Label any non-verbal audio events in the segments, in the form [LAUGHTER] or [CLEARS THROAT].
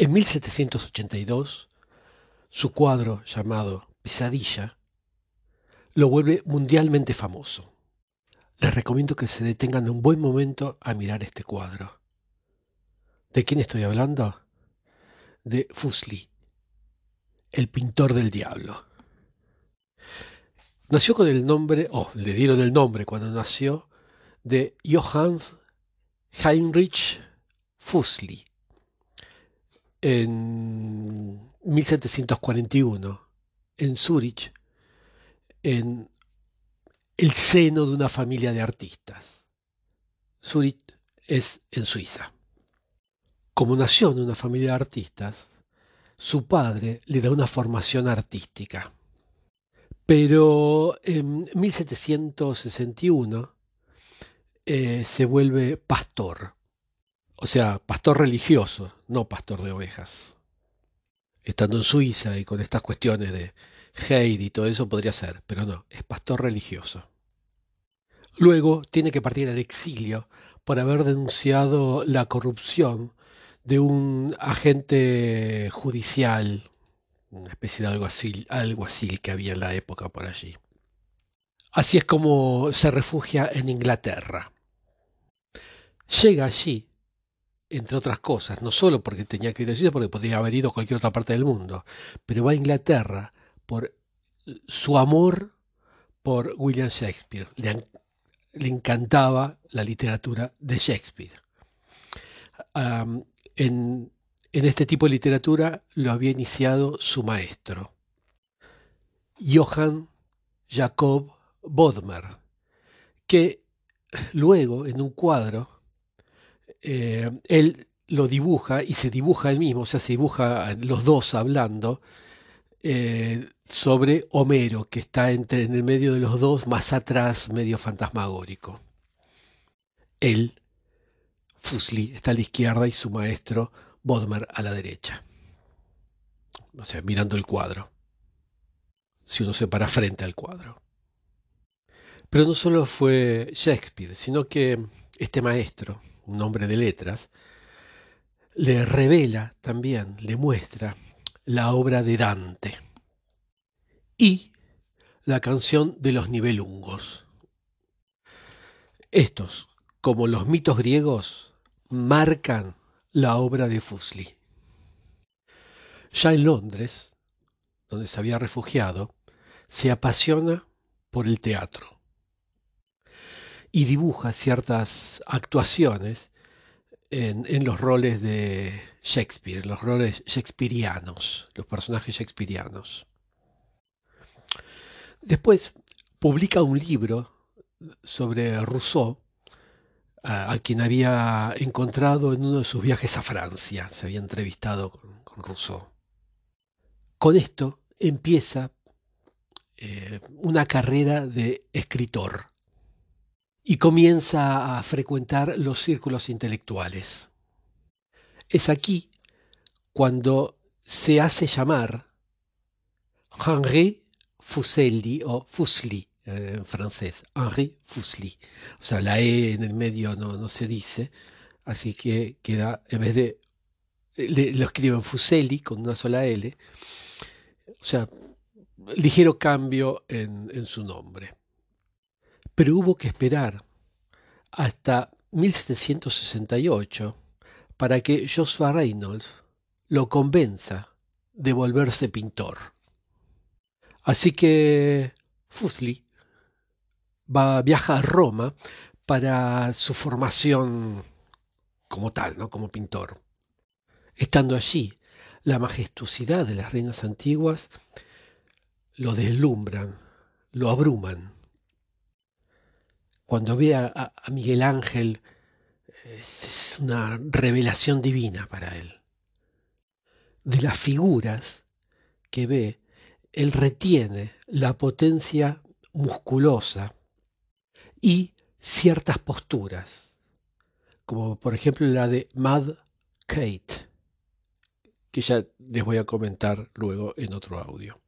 En 1782, su cuadro llamado Pesadilla lo vuelve mundialmente famoso. Les recomiendo que se detengan un buen momento a mirar este cuadro. ¿De quién estoy hablando? De Fuseli, el pintor del diablo. Nació con el nombre, o le dieron el nombre cuando nació, de Johannes Heinrich Fuseli en 1741 en Zúrich, en el seno de una familia de artistas. Zúrich es en Suiza. Como nació en una familia de artistas, su padre le da una formación artística. Pero en 1761 eh, se vuelve pastor o sea, pastor religioso, no pastor de ovejas. Estando en Suiza y con estas cuestiones de Heidi y todo eso podría ser, pero no, es pastor religioso. Luego tiene que partir al exilio por haber denunciado la corrupción de un agente judicial, una especie de algo así que había en la época por allí. Así es como se refugia en Inglaterra. Llega allí entre otras cosas, no solo porque tenía que ir a Suiza, porque podría haber ido a cualquier otra parte del mundo, pero va a Inglaterra por su amor por William Shakespeare. Le, encantaba la literatura de Shakespeare. en, en este tipo de literatura lo había iniciado su maestro, Johann Jacob Bodmer, que luego en un cuadro eh, él lo dibuja y se dibuja él mismo, o sea, se dibuja los dos hablando eh, sobre Homero, que está entre, en el medio de los dos, más atrás, medio fantasmagórico. Él, Fusli, está a la izquierda y su maestro, Bodmer, a la derecha. O sea, mirando el cuadro. Si uno se para frente al cuadro. Pero no solo fue Shakespeare, sino que este maestro, un hombre de letras, le revela también, le muestra la obra de Dante y la canción de los nivelungos. Estos, como los mitos griegos, marcan la obra de Fuseli. Ya en Londres, donde se había refugiado, se apasiona por el teatro y dibuja ciertas actuaciones en, los roles de Shakespeare, los roles shakespearianos, los personajes shakespearianos. Después publica un libro sobre Rousseau, a, quien había encontrado en uno de sus viajes a Francia, se había entrevistado con, Rousseau. Con esto empieza eh, una carrera de escritor y comienza a frecuentar los círculos intelectuales. Es aquí cuando se hace llamar Henri Fuseli o Fuseli eh, en francés, Henri Fuseli. O sea, la E en el medio no, no se dice, así que queda, en vez de, lo escriben Fuseli con una sola L, o sea, ligero cambio en, en su nombre pero hubo que esperar hasta 1768 para que Joshua Reynolds lo convenza de volverse pintor. Así que Fuseli va, viaja a Roma para su formación como tal, ¿no? como pintor. Estando allí, la majestuosidad de las reinas antiguas lo deslumbran, lo abruman cuando ve a, Miguel Ángel, es una revelación divina para él. De las figuras que ve, él retiene la potencia musculosa y ciertas posturas, como por ejemplo la de Mad Kate, que ya les voy a comentar luego en otro audio.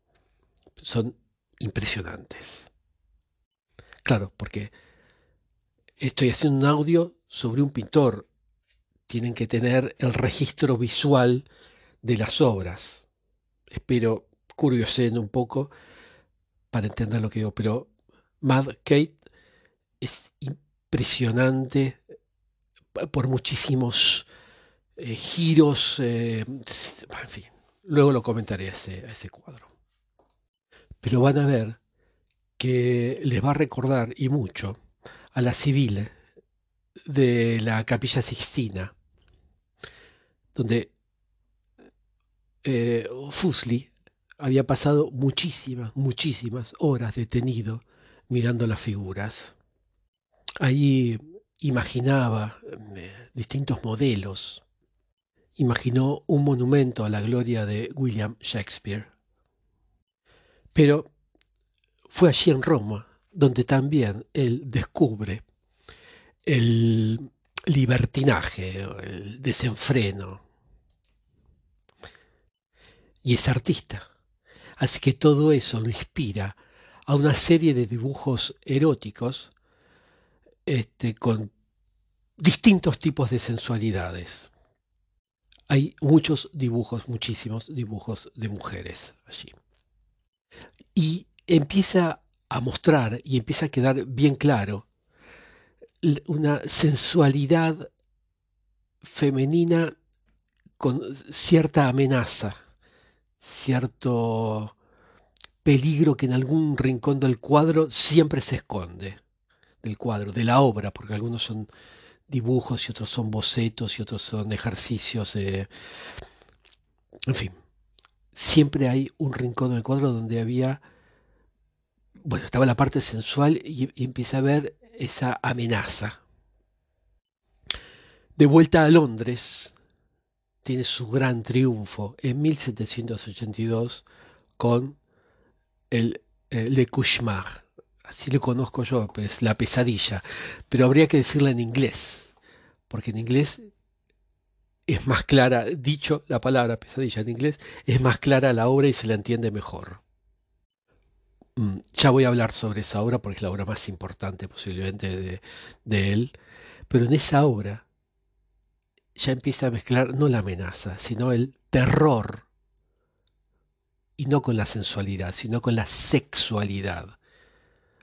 Son impresionantes. Claro, porque estoy haciendo un audio sobre un pintor. Tienen que tener el registro visual de las obras. Espero curiosen un poco para entender lo que digo, pero Mad Kate es impresionante por muchísimos eh, giros, eh, en fin, luego lo comentaré ese, ese cuadro. Pero van a ver que les va a recordar y mucho a la civil de la capilla Sixtina, donde eh, Fusli había pasado muchísimas, muchísimas horas detenido mirando las figuras. Ahí imaginaba eh, distintos modelos. Imaginó un monumento a la gloria de William Shakespeare. Pero fue allí en Roma donde también él descubre el libertinaje, el desenfreno. Y es artista. Así que todo eso lo inspira a una serie de dibujos eróticos este, con distintos tipos de sensualidades. Hay muchos dibujos, muchísimos dibujos de mujeres allí. Y empieza a mostrar y empieza a quedar bien claro una sensualidad femenina con cierta amenaza, cierto peligro que en algún rincón del cuadro siempre se esconde, del cuadro, de la obra, porque algunos son dibujos y otros son bocetos y otros son ejercicios. en fin, siempre hay un rincón del cuadro donde había, bueno, estaba la parte sensual y, empieza a ver esa amenaza. De vuelta a Londres, tiene su gran triunfo en 1782 con el Le Cauchemar. Así lo conozco yo, pues la pesadilla. Pero habría que decirla en inglés, porque en inglés es más clara, dicho la palabra pesadilla en inglés, es más clara la obra y se la entiende mejor. Mm, ya voy a hablar sobre esa obra porque es la obra más importante posiblemente de, de él. Pero en esa obra ya empieza a mezclar no la amenaza, sino el terror y no con la sensualidad, sino con la sexualidad.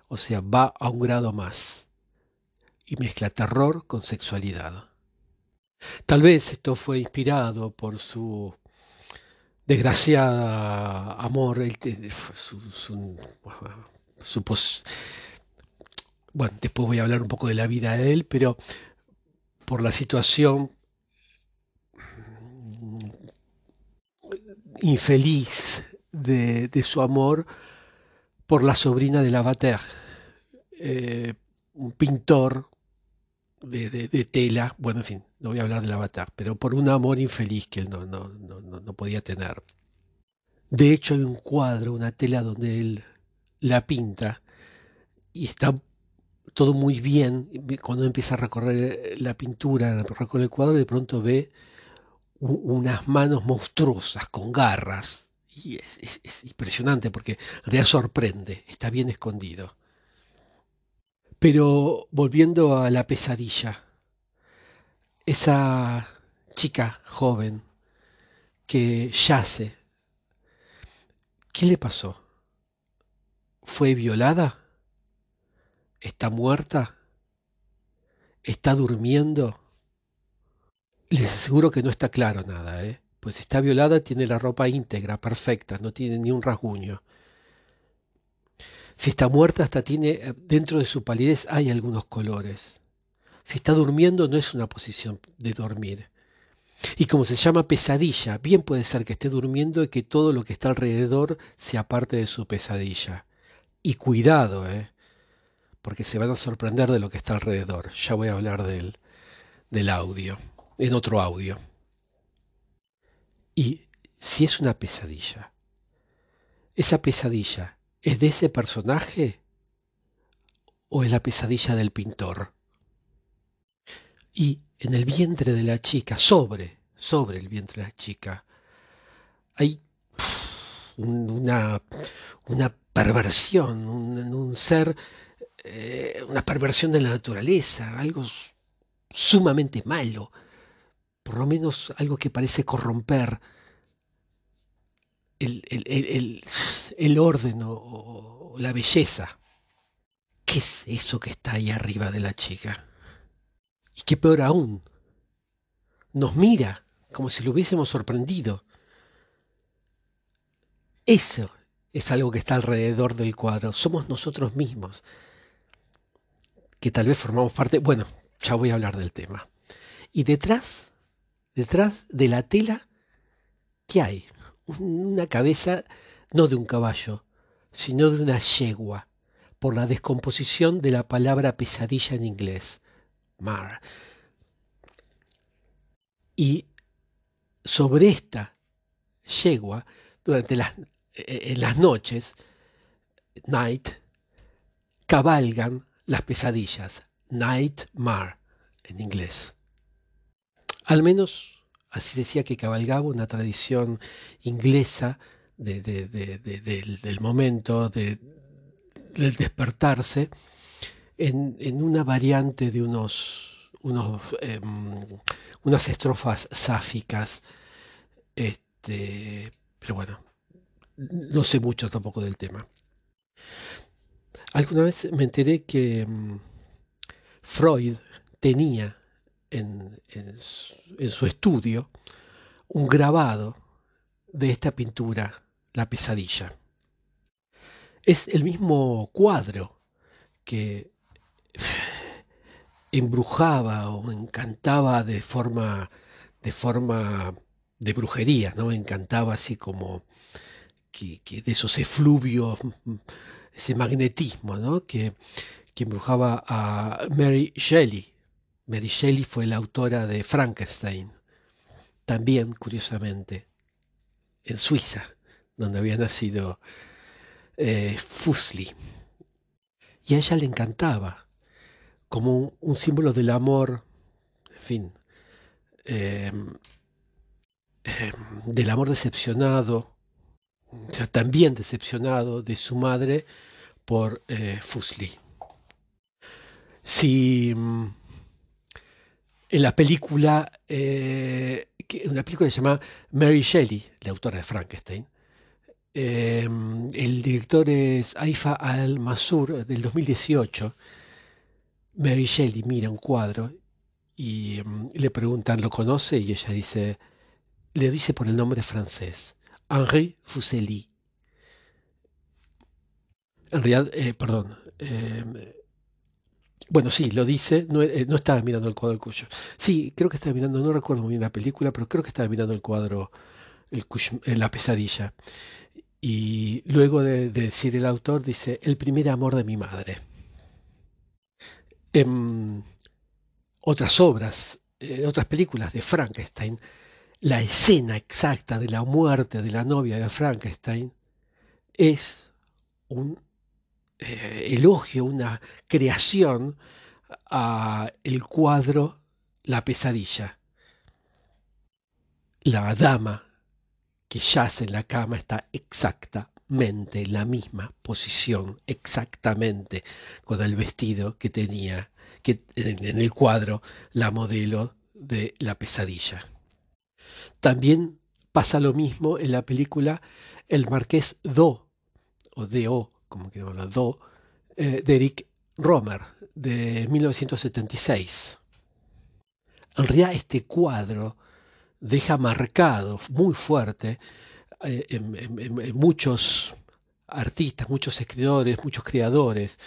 O sea, va a un grado más y mezcla terror con sexualidad. Tal vez esto fue inspirado por su desgraciada amor, su, su, bueno, después voy a hablar un poco de la vida de él, pero por la situación infeliz de, su amor por la sobrina de Lavater, eh, un pintor de, tela, bueno, en fin, no voy a hablar de Lavater, pero por un amor infeliz que él no, no, no, no podía tener. De hecho, hay un cuadro, una tela donde él la pinta y está todo muy bien. Cuando empieza a recorrer la pintura, a recorrer el cuadro, de pronto ve unas manos monstruosas con garras y es, impresionante porque en realidad sorprende, está bien escondido. Pero volviendo a la pesadilla, esa chica joven que yace, ¿qué le pasó? ¿Fue violada? ¿Está muerta? ¿Está durmiendo? Les aseguro que no está claro nada, ¿eh? pues está violada tiene la ropa íntegra, perfecta, no tiene ni un rasguño. Si está muerta, hasta tiene, eh, dentro de su palidez hay algunos colores. Si está durmiendo, no es una posición de dormir. Y como se llama pesadilla, bien puede ser que esté durmiendo y que todo lo que está alrededor sea parte de su pesadilla. Y cuidado, ¿eh? porque se van a sorprender de lo que está alrededor. Ya voy a hablar del, del audio, en otro audio. Y si es una pesadilla, ¿esa pesadilla es de ese personaje o es la pesadilla del pintor? Y en el vientre de la chica, sobre, sobre el vientre de la chica, hay una, una perversión, un, un ser, eh, una perversión de la naturaleza, algo sumamente malo, por lo menos algo que parece corromper el, orden o, la belleza. ¿Qué es eso que está ahí arriba de la chica? Y qué peor aún, nos mira como si lo hubiésemos sorprendido. Eso es algo que está alrededor del cuadro. Somos nosotros mismos, que tal vez formamos parte... Bueno, ya voy a hablar del tema. Y detrás, detrás de la tela, ¿qué hay? Una cabeza no de un caballo, sino de una yegua, por la descomposición de la palabra pesadilla en inglés. Mar. Y sobre esta yegua, durante las, eh, en las noches, night, cabalgan las pesadillas, nightmare en inglés. Al menos así decía que cabalgaba una tradición inglesa del, momento del despertarse en, una variante de unos, em, unas estrofas sáficas. Este, pero bueno, no sé mucho tampoco del tema. Alguna vez me enteré que em, Freud tenía en, su, estudio un grabado de esta pintura, La pesadilla. Es el mismo cuadro que embrujaba o encantaba de forma de forma de brujería, ¿no? Encantaba así como que, de esos efluvios, ese magnetismo, ¿no? Que, que embrujaba a Mary Shelley. Mary Shelley fue la autora de Frankenstein, también, curiosamente, en Suiza, donde había nacido eh, Fuseli. Y a ella le encantaba como un, símbolo del amor, en fin, em, em, del amor decepcionado, ya también decepcionado de su madre por eh, Fusli. Si mm, en la película, eh, una película que se llama Mary Shelley, la autora de Frankenstein, em, el director es Aifa Al-Masur del 2018, Mary Shelley mira un cuadro y mm, le preguntan, ¿lo conoce? Y ella dice, le dice por el nombre francés, Henri Fuseli. En realidad, eh, perdón, em, bueno, sí, lo dice, no, eh, no, estaba mirando el cuadro del cuyo. Sí, creo que estaba mirando, no recuerdo muy bien la película, pero creo que estaba mirando el cuadro, el eh, La pesadilla. Y luego de decir el autor, dice, el primer amor de mi madre en otras obras, en otras películas de Frankenstein, la escena exacta de la muerte de la novia de Frankenstein es un eh, elogio, una creación a el cuadro La pesadilla. La dama que yace en la cama está exactamente en la misma posición, exactamente con el vestido que tenía que, en el cuadro la modelo de la pesadilla. También pasa lo mismo en la película El Marqués Do, o D.O., como que Do, eh, de Eric Romer, de 1976. En realidad este cuadro deja marcado muy fuerte eh, en, muchos artistas, muchos escritores, muchos creadores,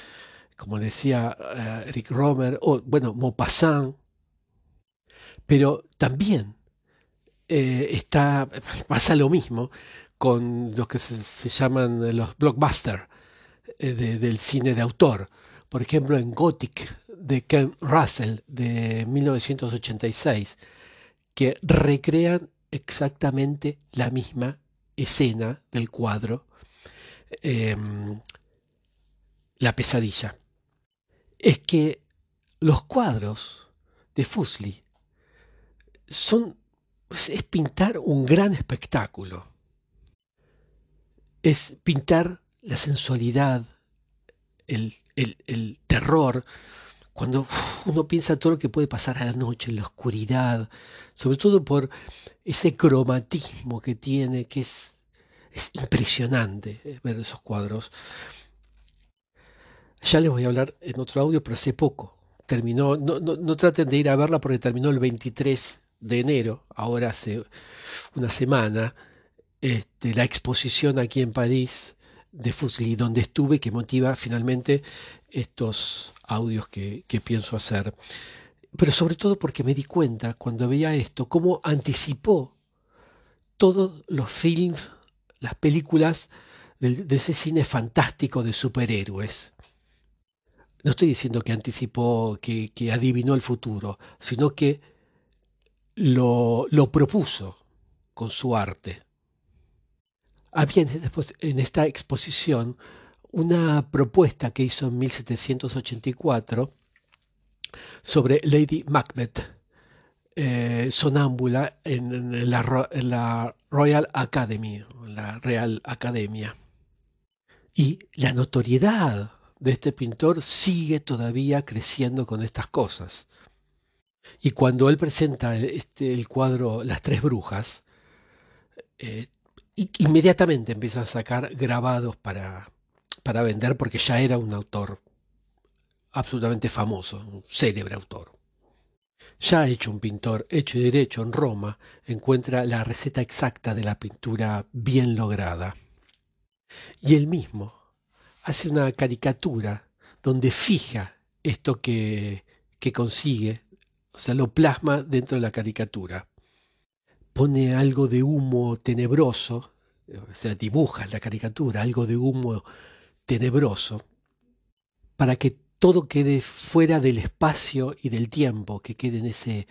como decía eh, Eric Romer, o bueno, Maupassant, pero también eh, está, [LAUGHS] pasa lo mismo con los que se, llaman los blockbusters del cine de autor. Por ejemplo, en Gothic de Ken Russell de 1986, que recrean exactamente la misma escena del cuadro, em, La pesadilla. Es que los cuadros de Fusli son, es pintar un gran espectáculo. Es pintar la sensualidad, el, el terror, cuando uno piensa todo lo que puede pasar a la noche, en la oscuridad, sobre todo por ese cromatismo que tiene, que es Es impresionante eh, ver esos cuadros. Ya les voy a hablar en otro audio, pero hace poco. Terminó, no, no, traten de ir a verla porque terminó el 23 de enero, ahora hace una semana, este, la exposición aquí en París de Fusli, donde estuve, que motiva finalmente estos audios que, que pienso hacer. Pero sobre todo porque me di cuenta cuando veía esto, cómo anticipó todos los films, las películas de, ese cine fantástico de superhéroes. No estoy diciendo que anticipó, que, adivinó el futuro, sino que lo, lo propuso con su arte. Había en esta exposición una propuesta que hizo en 1784 sobre Lady Macbeth, eh, sonámbula en, la, Royal Academy, la Real Academia. Y la notoriedad de este pintor sigue todavía creciendo con estas cosas. Y cuando él presenta este, el cuadro Las Tres Brujas, eh, inmediatamente empieza a sacar grabados para, para vender porque ya era un autor absolutamente famoso, un célebre autor. Ya hecho un pintor hecho y derecho en Roma, encuentra la receta exacta de la pintura bien lograda. Y él mismo hace una caricatura donde fija esto que, que consigue, o sea, lo plasma dentro de la caricatura. Pone algo de humo tenebroso, o sea, dibuja la caricatura algo de humo tenebroso, para que todo quede fuera del espacio y del tiempo, que quede en, ese,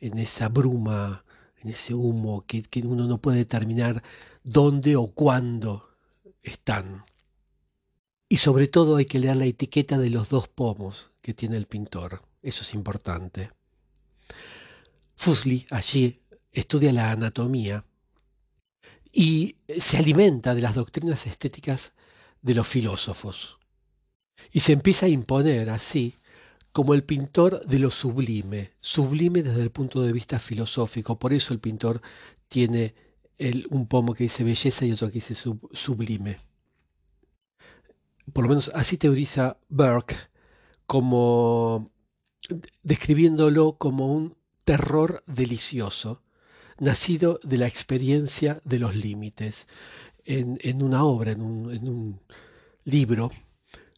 en esa bruma, en ese humo, que, que uno no puede determinar dónde o cuándo están. Y sobre todo hay que leer la etiqueta de los dos pomos que tiene el pintor. Eso es importante. Fusli allí estudia la anatomía y se alimenta de las doctrinas estéticas de los filósofos y se empieza a imponer así como el pintor de lo sublime, sublime desde el punto de vista filosófico. Por eso el pintor tiene un pomo que dice belleza y otro que dice sublime. Por lo menos así teoriza Burke, como describiéndolo como un terror delicioso, nacido de la experiencia de los límites. En, una obra, en un libro,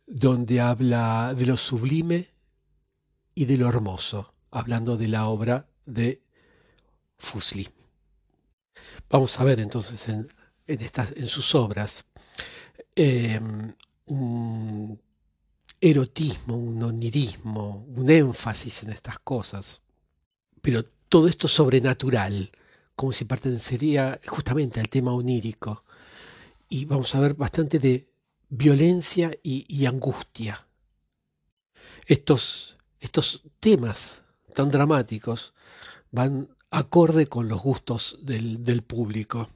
donde habla de lo sublime y de lo hermoso, hablando de la obra de Fusli. Vamos a ver entonces en, en sus obras em, un erotismo, un onirismo, un énfasis en estas cosas, pero todo esto sobrenatural, como si pertenecería justamente al tema onírico. Y vamos a ver bastante de violencia y, angustia. Estos, estos temas tan dramáticos van acorde con los gustos del, público.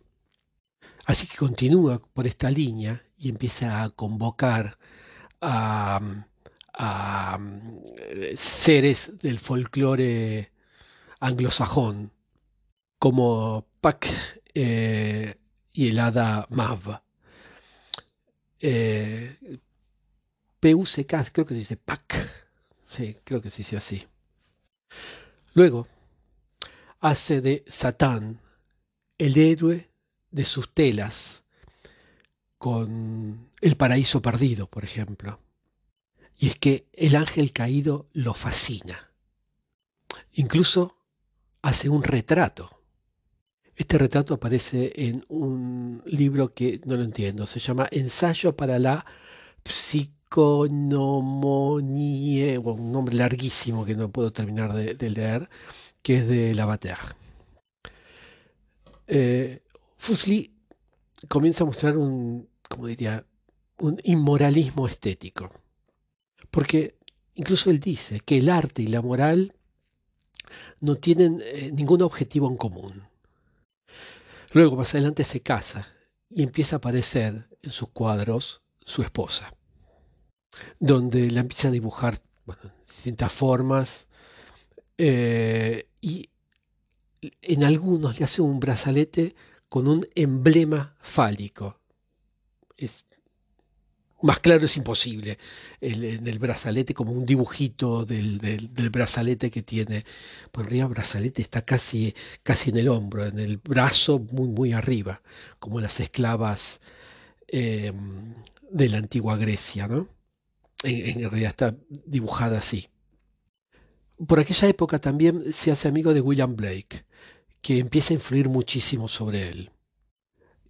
Así que continúa por esta línea y empieza a convocar a, seres del folclore anglosajón, como Pac eh, y el hada Mav eh, PUCK, creo que se dice PAC. Sí, creo que se dice así. Luego, hace de Satán el héroe de sus telas con El paraíso perdido, por ejemplo. Y es que el ángel caído lo fascina. Incluso hace un retrato este retrato aparece en un libro que no lo entiendo, se llama Ensayo para la psiconomonía, un nombre larguísimo que no puedo terminar de, leer, que es de Lavater. Eh, Fusli comienza a mostrar un, como diría, un inmoralismo estético, porque incluso él dice que el arte y la moral no tienen eh, ningún objetivo en común Luego, más adelante, se casa y empieza a aparecer en sus cuadros su esposa, donde la empieza a dibujar bueno, distintas formas eh, y en algunos le hace un brazalete con un emblema fálico. Más claro es imposible. en el brazalete, como un dibujito del, brazalete que tiene. Por arriba, el brazalete está casi, casi en el hombro, en el brazo muy, muy arriba, como las esclavas em, de la antigua Grecia, ¿no? En, en realidad está dibujada así. Por aquella época también se hace amigo de William Blake, que empieza a influir muchísimo sobre él.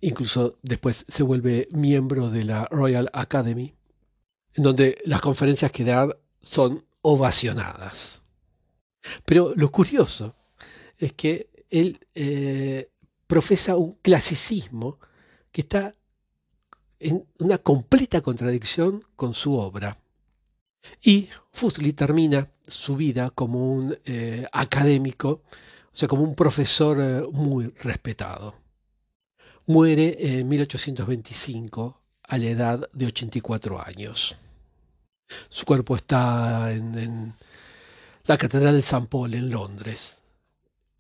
Incluso después se vuelve miembro de la Royal Academy, en donde las conferencias que da son ovacionadas. Pero lo curioso es que él eh, profesa un clasicismo que está en una completa contradicción con su obra. Y Fuseli termina su vida como un eh, académico, o sea, como un profesor eh, muy respetado. Muere en 1825 a la edad de 84 años. Su cuerpo está en, la Catedral de San Paul en Londres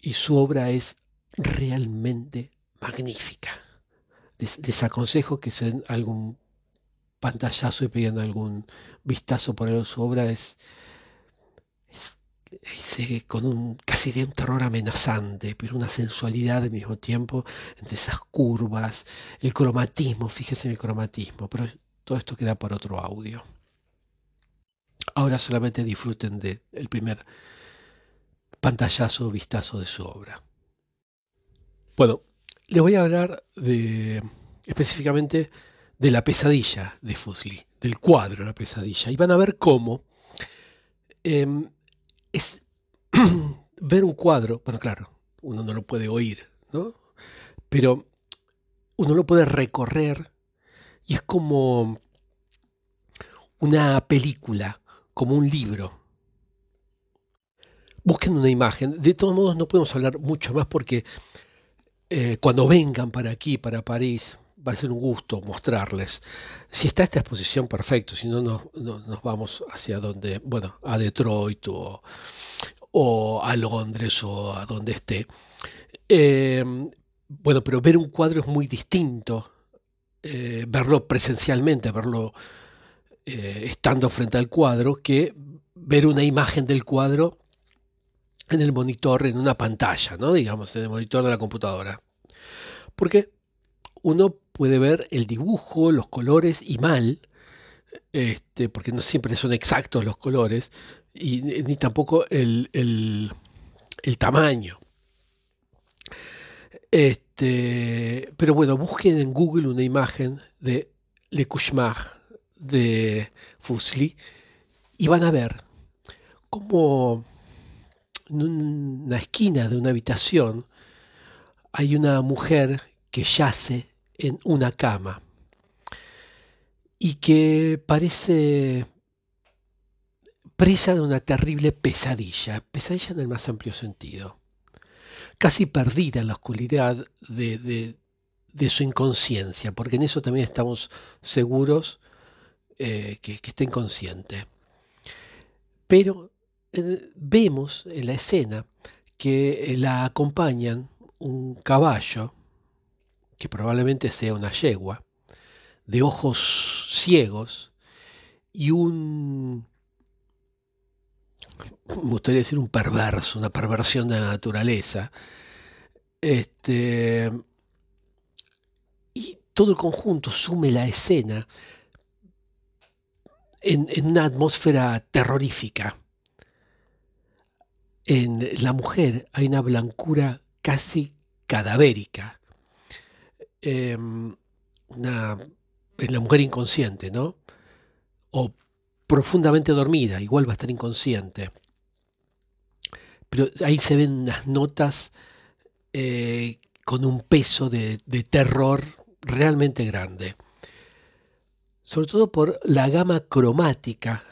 y su obra es realmente magnífica. Les, aconsejo que se den algún pantallazo y peguen algún vistazo por su obra. Es, con un casi de un terror amenazante, pero una sensualidad al mismo tiempo entre esas curvas, el cromatismo, fíjese en el cromatismo, pero todo esto queda por otro audio. Ahora solamente disfruten del el primer pantallazo vistazo de su obra. Bueno, les voy a hablar de específicamente de la pesadilla de Fusli, del cuadro La pesadilla, y van a ver cómo em, es [CLEARS THROAT] ver un cuadro, bueno, claro, uno no lo puede oír, ¿no? Pero uno lo puede recorrer y es como una película, como un libro. Busquen una imagen. De todos modos, no podemos hablar mucho más porque eh, cuando vengan para aquí, para París, va a ser un gusto mostrarles. Si está esta exposición, perfecto, si no, nos vamos hacia donde, bueno, a Detroit o, a Londres o a donde esté. Em, bueno, pero ver un cuadro es muy distinto, eh, verlo presencialmente, verlo eh, estando frente al cuadro, que ver una imagen del cuadro en el monitor, en una pantalla, ¿no? Digamos, en el monitor de la computadora. Porque uno puede ver el dibujo, los colores y mal, este, porque no siempre son exactos los colores, y ni tampoco el, tamaño. Este, pero bueno, busquen en Google una imagen de Le Cauchemar de Fuseli y van a ver cómo en una esquina de una habitación hay una mujer que yace en una cama y que parece presa de una terrible pesadilla, pesadilla en el más amplio sentido, casi perdida en la oscuridad de, su inconsciencia, porque en eso también estamos seguros eh, que, está inconsciente. Pero eh, vemos en la escena que la acompañan un caballo, que probablemente sea una yegua, de ojos ciegos y un, me gustaría decir un perverso, una perversión de la naturaleza. Este, y todo el conjunto sume la escena en, en una atmósfera terrorífica. En la mujer hay una blancura casi cadavérica Em, una, en la mujer inconsciente, ¿no? O profundamente dormida, igual va a estar inconsciente. Pero ahí se ven unas notas eh, con un peso de, terror realmente grande. Sobre todo por la gama cromática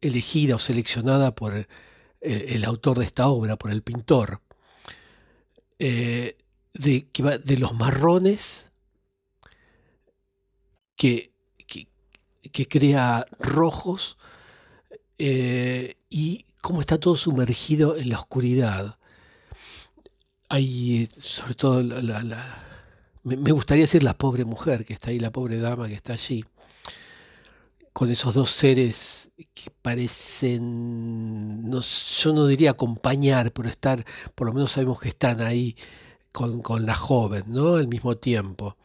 elegida o seleccionada por eh, el, autor de esta obra, por el pintor. Eh, de, de los marrones que, que, crea rojos eh, y cómo está todo sumergido en la oscuridad. hay, sobre todo, me, gustaría decir la pobre mujer que está ahí, la pobre dama que está allí, con esos dos seres que parecen, no, yo no diría acompañar, pero estar, por lo menos sabemos que están ahí con, la joven, ¿no? Al mismo tiempo.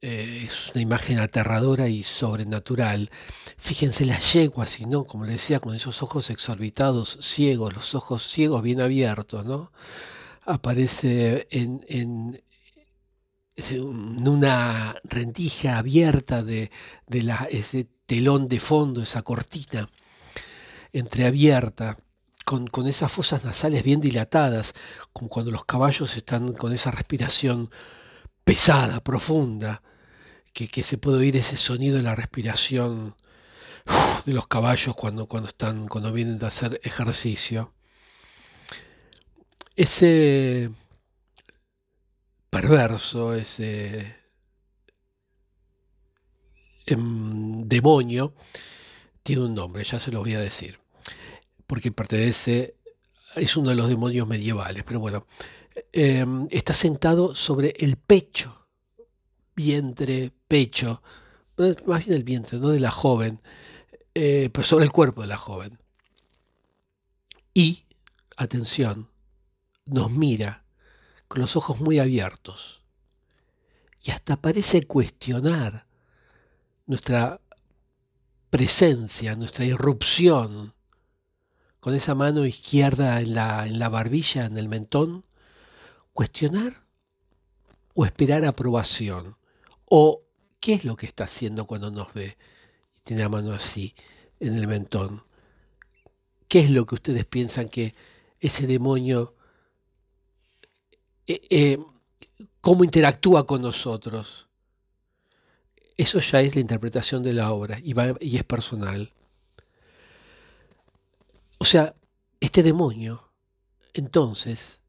Eh, es una imagen aterradora y sobrenatural. Fíjense las yeguas, no, como le decía, con esos ojos exorbitados, ciegos, los ojos ciegos bien abiertos, ¿no? Aparece en, una rendija abierta de, ese telón de fondo, esa cortina entreabierta. Con, esas fosas nasales bien dilatadas, como cuando los caballos están con esa respiración pesada, profunda, que, se puede oír ese sonido de la respiración de los caballos cuando, cuando, están, cuando vienen de hacer ejercicio. Ese perverso, ese em, demonio, tiene un nombre, ya se lo voy a decir, porque pertenece, es uno de los demonios medievales, pero bueno, em, está sentado sobre el pecho vientre, pecho, más bien el vientre, no de la joven, eh, pero sobre el cuerpo de la joven. Y, atención, nos mira con los ojos muy abiertos y hasta parece cuestionar nuestra presencia, nuestra irrupción, con esa mano izquierda en la, en la barbilla, en el mentón, cuestionar o esperar aprobación. ¿O qué es lo que está haciendo cuando nos ve? Y tiene la mano así en el mentón. ¿Qué es lo que ustedes piensan que ese demonio, eh, eh, cómo interactúa con nosotros? Eso ya es la interpretación de la obra y, y es personal. O sea, este demonio, entonces,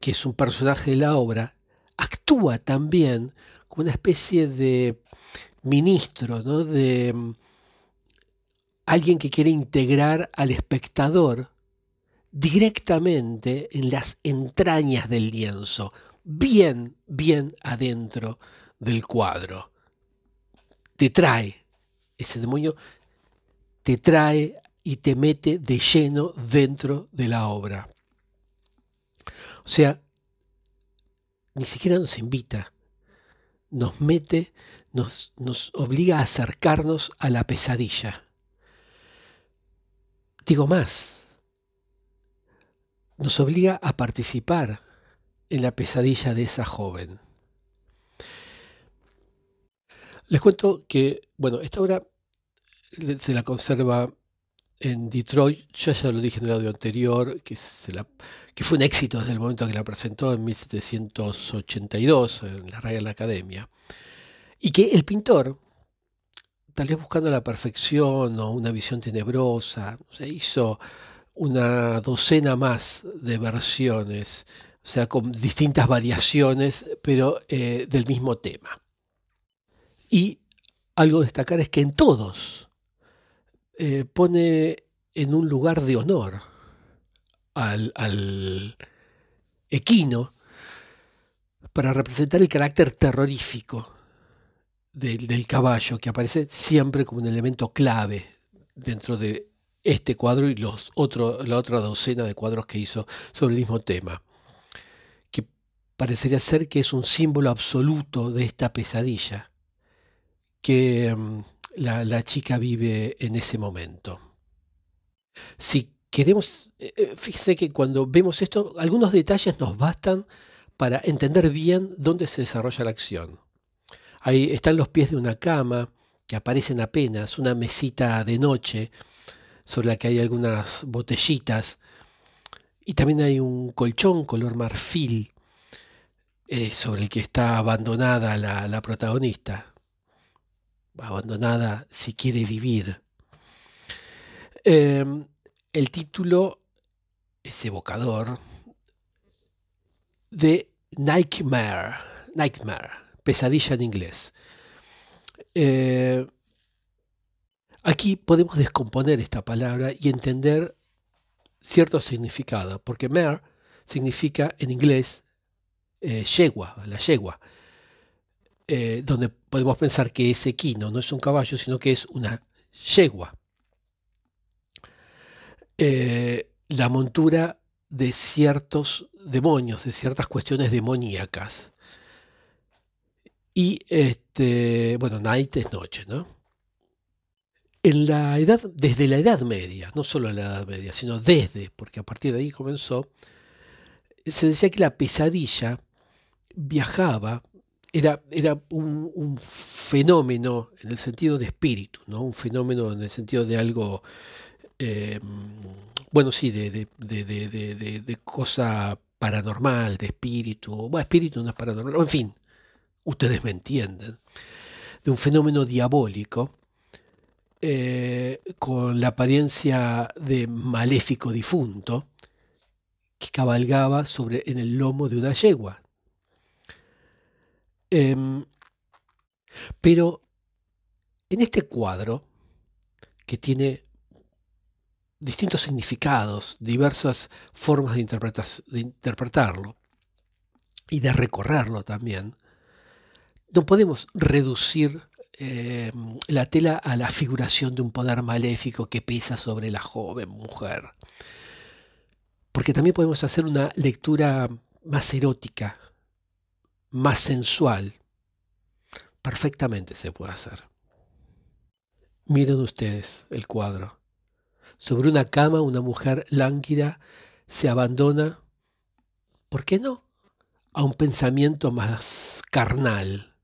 que es un personaje de la obra, actúa también como una especie de ministro, ¿no? de mm, alguien que quiere integrar al espectador directamente en las entrañas del lienzo, bien, bien adentro del cuadro. Te trae, ese demonio te trae y te mete de lleno dentro de la obra. O sea, ni siquiera nos invita, nos mete, nos, nos obliga a acercarnos a la pesadilla. Digo más, nos obliga a participar en la pesadilla de esa joven. Les cuento que, bueno, esta obra se la conserva en Detroit, yo ya lo dije en el audio anterior, que, fue un éxito desde el momento que la presentó en 1782 en la Real Academia, y que el pintor, tal vez buscando la perfección o una visión tenebrosa, se hizo una docena más de versiones, o sea, con distintas variaciones, pero eh, del mismo tema. Y algo a destacar es que en todos, eh, pone en un lugar de honor al, equino para representar el carácter terrorífico del, caballo, que aparece siempre como un elemento clave dentro de este cuadro y los la otra docena de cuadros que hizo sobre el mismo tema, que parecería ser que es un símbolo absoluto de esta pesadilla, que la, chica vive en ese momento. Si queremos, eh, eh, fíjese que cuando vemos esto, algunos detalles nos bastan para entender bien dónde se desarrolla la acción. Ahí están los pies de una cama que aparecen apenas, una mesita de noche sobre la que hay algunas botellitas y también hay un colchón color marfil eh, sobre el que está abandonada la protagonista abandonada si quiere vivir. Em, el título es evocador de Nightmare, Nightmare, pesadilla en inglés. Eh, aquí podemos descomponer esta palabra y entender cierto significado, porque mare significa en inglés eh, yegua, la yegua, eh, donde podemos pensar que ese equino no es un caballo, sino que es una yegua. Eh, la montura de ciertos demonios, de ciertas cuestiones demoníacas. Y este, bueno, night es noche, ¿no? En la edad, desde la Edad Media, no solo la Edad Media, sino desde, porque a partir de ahí comenzó, se decía que la pesadilla viajaba, era, era un, fenómeno en el sentido de espíritu, ¿no? un fenómeno en el sentido de algo, eh, bueno, sí, de, de, de, cosa paranormal, de espíritu, bueno, espíritu no es paranormal, en fin, ustedes me entienden, de un fenómeno diabólico eh, con la apariencia de maléfico difunto que cabalgaba sobre, en el lomo de una yegua. Em, pero en este cuadro, que tiene distintos significados, diversas formas de, de interpretarlo y de recorrerlo también, no podemos reducir eh, la tela a la figuración de un poder maléfico que pesa sobre la joven mujer. Porque también podemos hacer una lectura más erótica, más sensual. Perfectamente se puede hacer. Miren ustedes el cuadro. Sobre una cama una mujer lánguida se abandona, ¿por qué no?, a un pensamiento más carnal,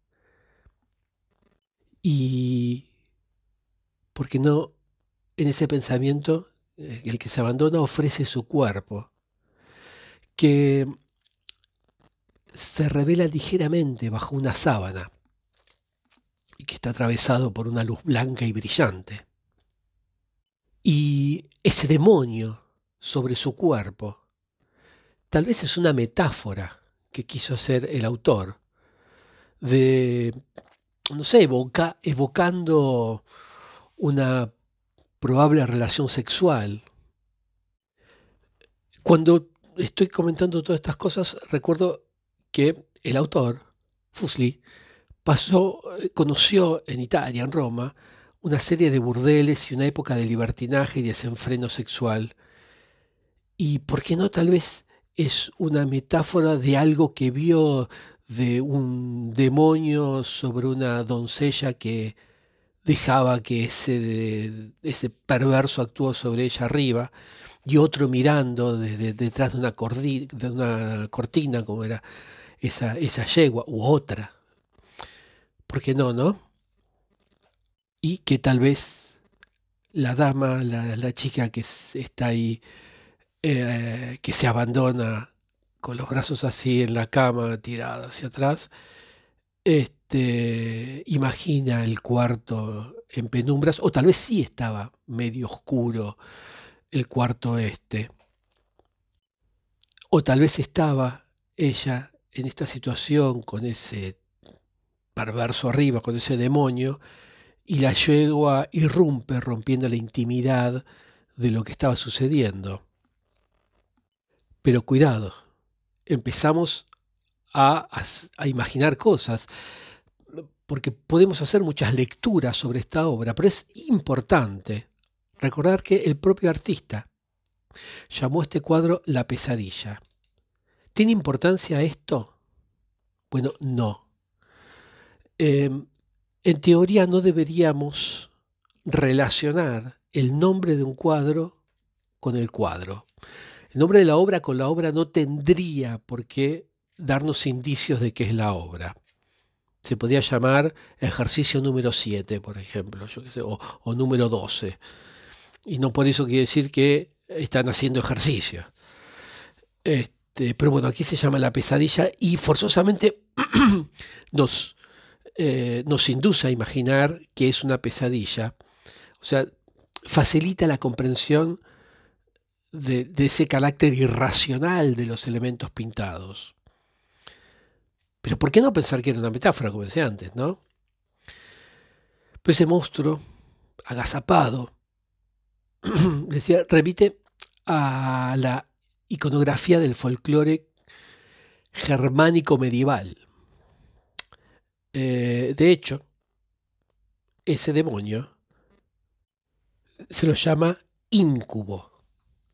y, ¿por qué no? En ese pensamiento, eh, el que se abandona ofrece su cuerpo, que se revela ligeramente bajo una sábana y que está atravesado por una luz blanca y brillante. Y ese demonio sobre su cuerpo tal vez es una metáfora que quiso hacer el autor de no sé, evoca, evocando una probable relación sexual. Cuando estoy comentando todas estas cosas, recuerdo que el autor, Fusli, pasó, eh, conoció en Italia, en Roma, una serie de burdeles y una época de libertinaje y desenfreno sexual. Y por qué no, tal vez es una metáfora de algo que vio de un demonio sobre una doncella que dejaba que ese, ese perverso actuó sobre ella arriba y otro mirando desde detrás de una, de una cortina como era esa, esa yegua u otra. ¿Por qué no, no? Y que tal vez la dama, la, chica que está ahí, eh, que se abandona con los brazos así en la cama, tirada hacia atrás, este, imagina el cuarto en penumbras, o tal vez sí estaba medio oscuro el cuarto este, o tal vez estaba ella en esta situación con ese perverso arriba, con ese demonio, y la yegua irrumpe rompiendo la intimidad de lo que estaba sucediendo. Pero cuidado, empezamos a, imaginar cosas, porque podemos hacer muchas lecturas sobre esta obra, pero es importante recordar que el propio artista llamó este cuadro La pesadilla. ¿Tiene importancia esto? Bueno, no. Em, en teoría no deberíamos relacionar el nombre de un cuadro con el cuadro. El nombre de la obra con la obra no tendría por qué darnos indicios de qué es la obra. Se podría llamar ejercicio número 7, por ejemplo, o, número 12. Y no por eso quiere decir que están haciendo ejercicio. Este, pero bueno, aquí se llama la pesadilla y forzosamente [CLEARS THROAT] nos, eh, nos induce a imaginar que es una pesadilla. O sea, facilita la comprensión de, ese carácter irracional de los elementos pintados. Pero ¿por qué no pensar que era una metáfora, como decía antes, no? Pues ese monstruo, agazapado, [CLEARS THROAT] decía, remite a la iconografía del folclore germánico medieval. Eh, de hecho, ese demonio se lo llama incubo.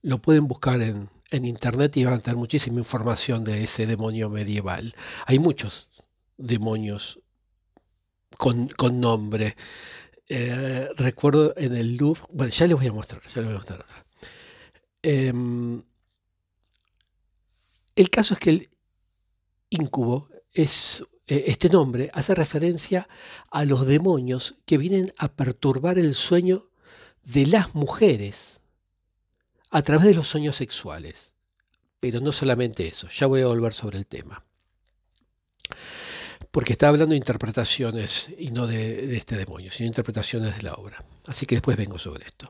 Lo pueden buscar en, internet y van a tener muchísima información de ese demonio medieval. Hay muchos demonios con, nombre. Eh, recuerdo en el Louvre, bueno, ya les voy a mostrar, ya les voy a mostrar. Em, el caso es que el incubo es eh, este nombre hace referencia a los demonios que vienen a perturbar el sueño de las mujeres a través de los sueños sexuales. Pero no solamente eso, ya voy a volver sobre el tema. Porque está hablando de interpretaciones y no de, este demonio, sino interpretaciones de la obra. Así que después vengo sobre esto.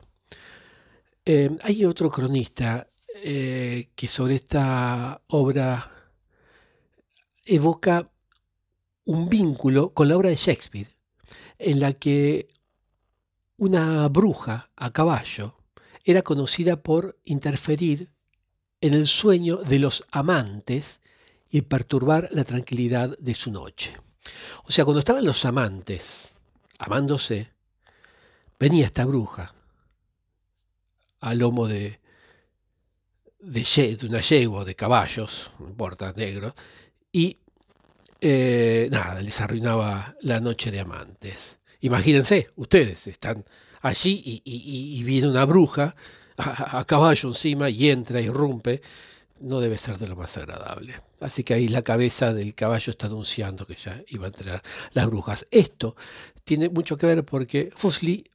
Eh, hay otro cronista eh, que sobre esta obra evoca un vínculo con la obra de Shakespeare, en la que una bruja a caballo era conocida por interferir en el sueño de los amantes y perturbar la tranquilidad de su noche. O sea, cuando estaban los amantes amándose, venía esta bruja al lomo de, de, una yegua de caballos, no importa, negro, y eh, nada, les arruinaba la noche de amantes. Imagínense, ustedes están allí y, viene una bruja a, caballo encima y entra, irrumpe. No debe ser de lo más agradable. Así que ahí la cabeza del caballo está anunciando que ya iba a entrar las brujas. Esto tiene mucho que ver porque Fuseli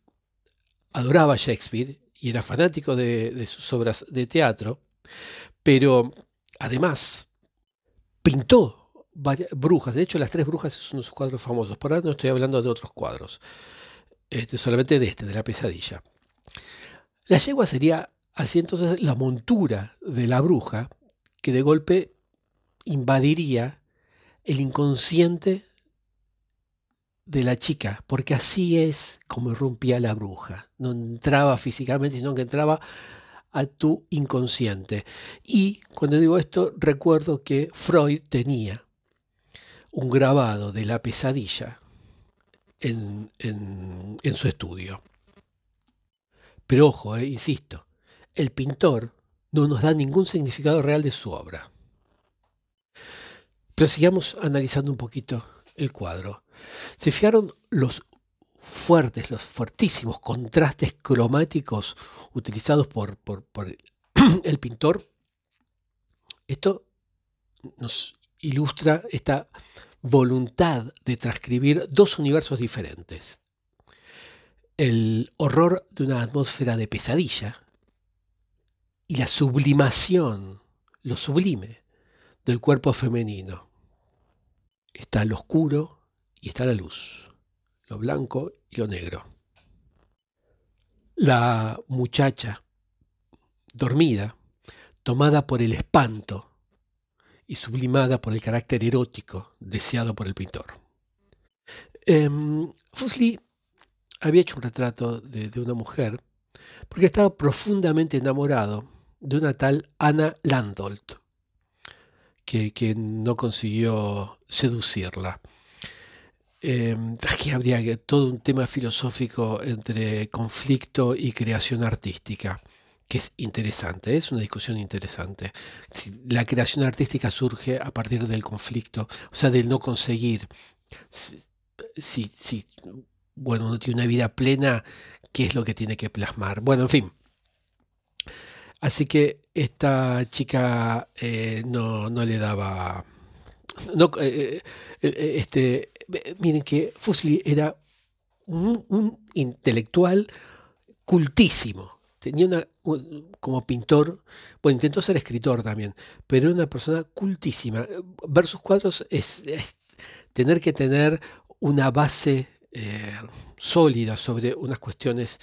adoraba a Shakespeare y era fanático de sus obras de teatro, pero además pintó brujas. De hecho, las tres brujas son sus cuadros famosos. Por ahora no estoy hablando de otros cuadros. Este, solamente de este, de la pesadilla. La yegua sería así entonces la montura de la bruja que de golpe invadiría el inconsciente de la chica, porque así es como irrumpía la bruja. No entraba físicamente, sino que entraba a tu inconsciente. Y cuando digo esto, recuerdo que Freud tenía un grabado de la pesadilla en, su estudio. Pero ojo, eh, insisto, el pintor no nos da ningún significado real de su obra. Pero sigamos analizando un poquito el cuadro. ¿Se fijaron los fuertes, los fuertísimos contrastes cromáticos utilizados por, por [CLEARS THROAT] el pintor? Esto nos ilustra esta voluntad de transcribir dos universos diferentes. El horror de una atmósfera de pesadilla y la sublimación, lo sublime, del cuerpo femenino. Está lo oscuro y está la luz, blanco y lo negro. La muchacha, dormida, tomada por el espanto y sublimada por el carácter erótico deseado por el pintor. Eh, había hecho un retrato de, una mujer porque estaba profundamente enamorado de una tal Anna Landolt, que, no consiguió seducirla. Em, aquí habría todo un tema filosófico entre conflicto y creación artística que es interesante, es una discusión interesante. la creación artística surge a partir del conflicto, o sea, del no conseguir. Si, bueno, uno tiene una vida plena, ¿qué es lo que tiene que plasmar? Bueno, en fin. Así que esta chica eh, no, le daba... No, eh, eh, este, miren que Fusli era un intelectual cultísimo tenía una, como pintor, bueno, intentó ser escritor también, pero era una persona cultísima. Ver sus cuadros es, tener que tener una base eh, sólida sobre unas cuestiones,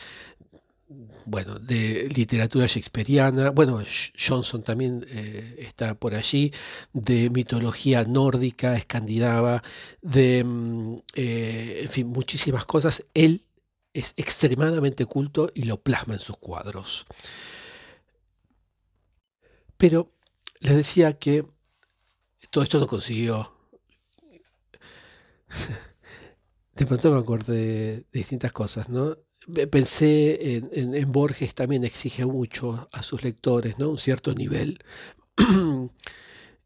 bueno, de literatura shakespeariana, bueno, Johnson también eh, está por allí, de mitología nórdica, escandinava, de, mm, eh, en fin, muchísimas cosas. Él es extremadamente culto y lo plasma en sus cuadros. Pero les decía que todo esto no consiguió. [LAUGHS] De pronto me acordé de distintas cosas, ¿no? Pensé en, Borges, también exige mucho a sus lectores, ¿no? Un cierto nivel. [CLEARS THROAT]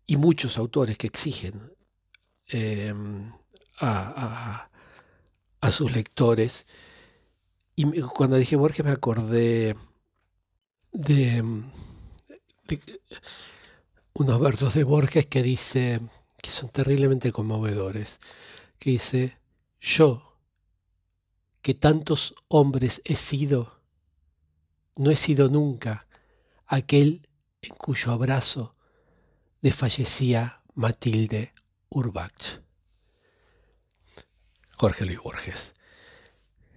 y muchos autores que exigen em, a, sus lectores. Y cuando dije Borges me acordé de, de unos versos de Borges que dice, que son terriblemente conmovedores, que dice, yo, que tantos hombres he sido, no he sido nunca aquel en cuyo abrazo desfallecía Matilde Urbach. Jorge Luis Borges.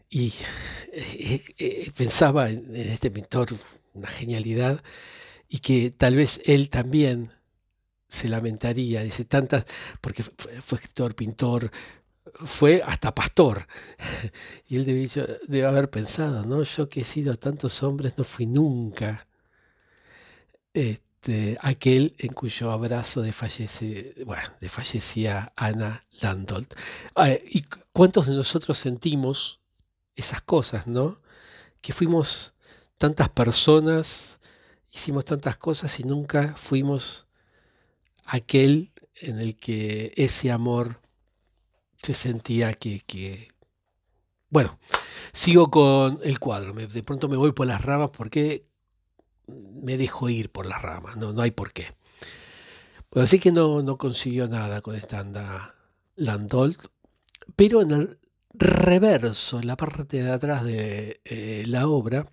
Y eh, eh, pensaba en este pintor, una genialidad, y que tal vez él también se lamentaría, dice tantas, porque fue, escritor, pintor, fue hasta pastor. [LAUGHS] Y él debe, haber pensado, ¿no? Yo que he sido tantos hombres no fui nunca este, aquel en cuyo abrazo desfallece, bueno, desfallecía Ana Landolt. Ah, ¿Y cuántos de nosotros sentimos esas cosas, ¿no? Que fuimos tantas personas hicimos tantas cosas y nunca fuimos aquel en el que ese amor se sentía que, Bueno, sigo con el cuadro. de pronto me voy por las ramas porque me dejo ir por las ramas, no, no hay por qué. Así que no, no consiguió nada con esta anda Landolt, pero en el reverso, en la parte de atrás de eh, la obra,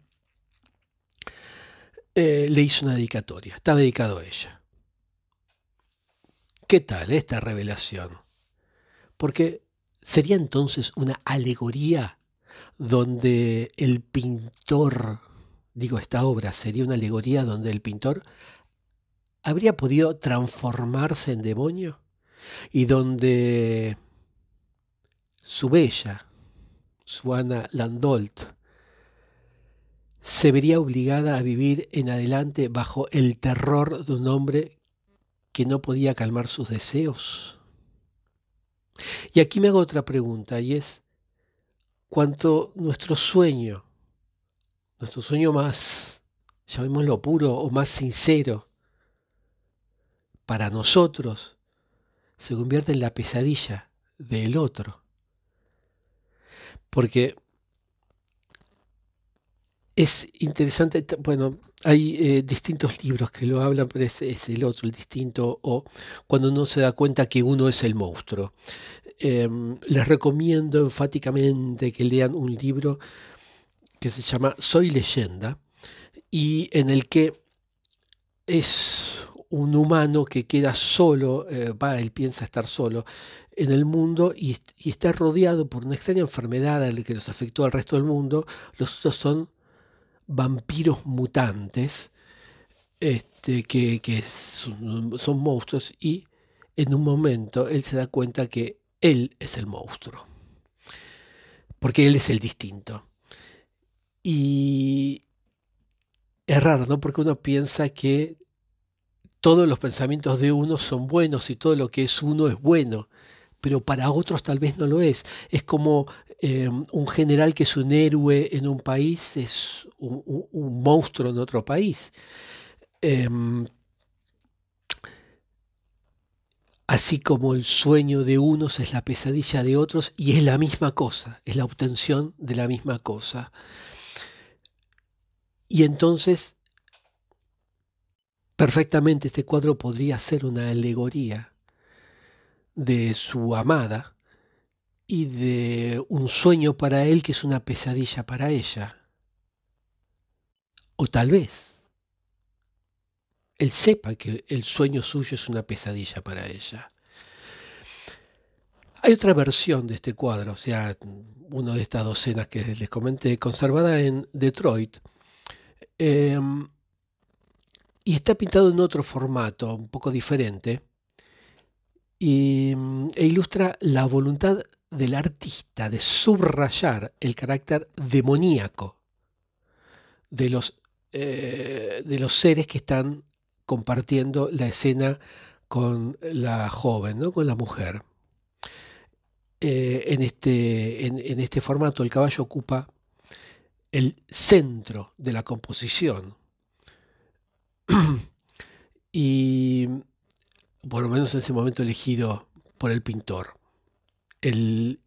eh, le hizo una dedicatoria. Está dedicado a ella. ¿Qué tal esta revelación? Porque sería entonces una alegoría donde el pintor, digo, esta obra sería una alegoría donde el pintor habría podido transformarse en demonio y donde su bella, su Ana Landolt, se vería obligada a vivir en adelante bajo el terror de un hombre que no podía calmar sus deseos? Y aquí me hago otra pregunta y es, ¿cuánto nuestro sueño, nuestro sueño más, llamémoslo puro o más sincero, para nosotros, se convierte en la pesadilla del otro? Porque es interesante, bueno, hay eh, distintos libros que lo hablan, pero es, el otro, el distinto, o cuando uno se da cuenta que uno es el monstruo. Em, les recomiendo enfáticamente que lean un libro que se llama Soy leyenda y en el que es un humano que queda solo, eh, va, él piensa estar solo en el mundo y, está rodeado por una extraña enfermedad que los afectó al resto del mundo. Los otros son vampiros mutantes este, que, son, monstruos y en un momento él se da cuenta que él es el monstruo, porque él es el distinto. Y es raro, ¿no? Porque uno piensa que todos los pensamientos de uno son buenos y todo lo que es uno es bueno pero para otros tal vez no lo es. Es como eh, un general que es un héroe en un país, es un, monstruo en otro país. Em, así como el sueño de unos es la pesadilla de otros y es la misma cosa, es la obtención de la misma cosa. Y entonces, perfectamente este cuadro podría ser una alegoría de su amada y de un sueño para él que es una pesadilla para ella. O tal vez él sepa que el sueño suyo es una pesadilla para ella. Hay otra versión de este cuadro, o sea, una de estas docenas que les comenté, conservada en Detroit, em, y está pintado en otro formato, un poco diferente, Mm, e ilustra la voluntad del artista de subrayar el carácter demoníaco de los, eh, de los seres que están compartiendo la escena con la joven, ¿no? con la mujer. Eh, en, este, en, este formato el caballo ocupa el centro de la composición. [CLEARS THROAT] y por lo menos en ese momento elegido por el pintor. El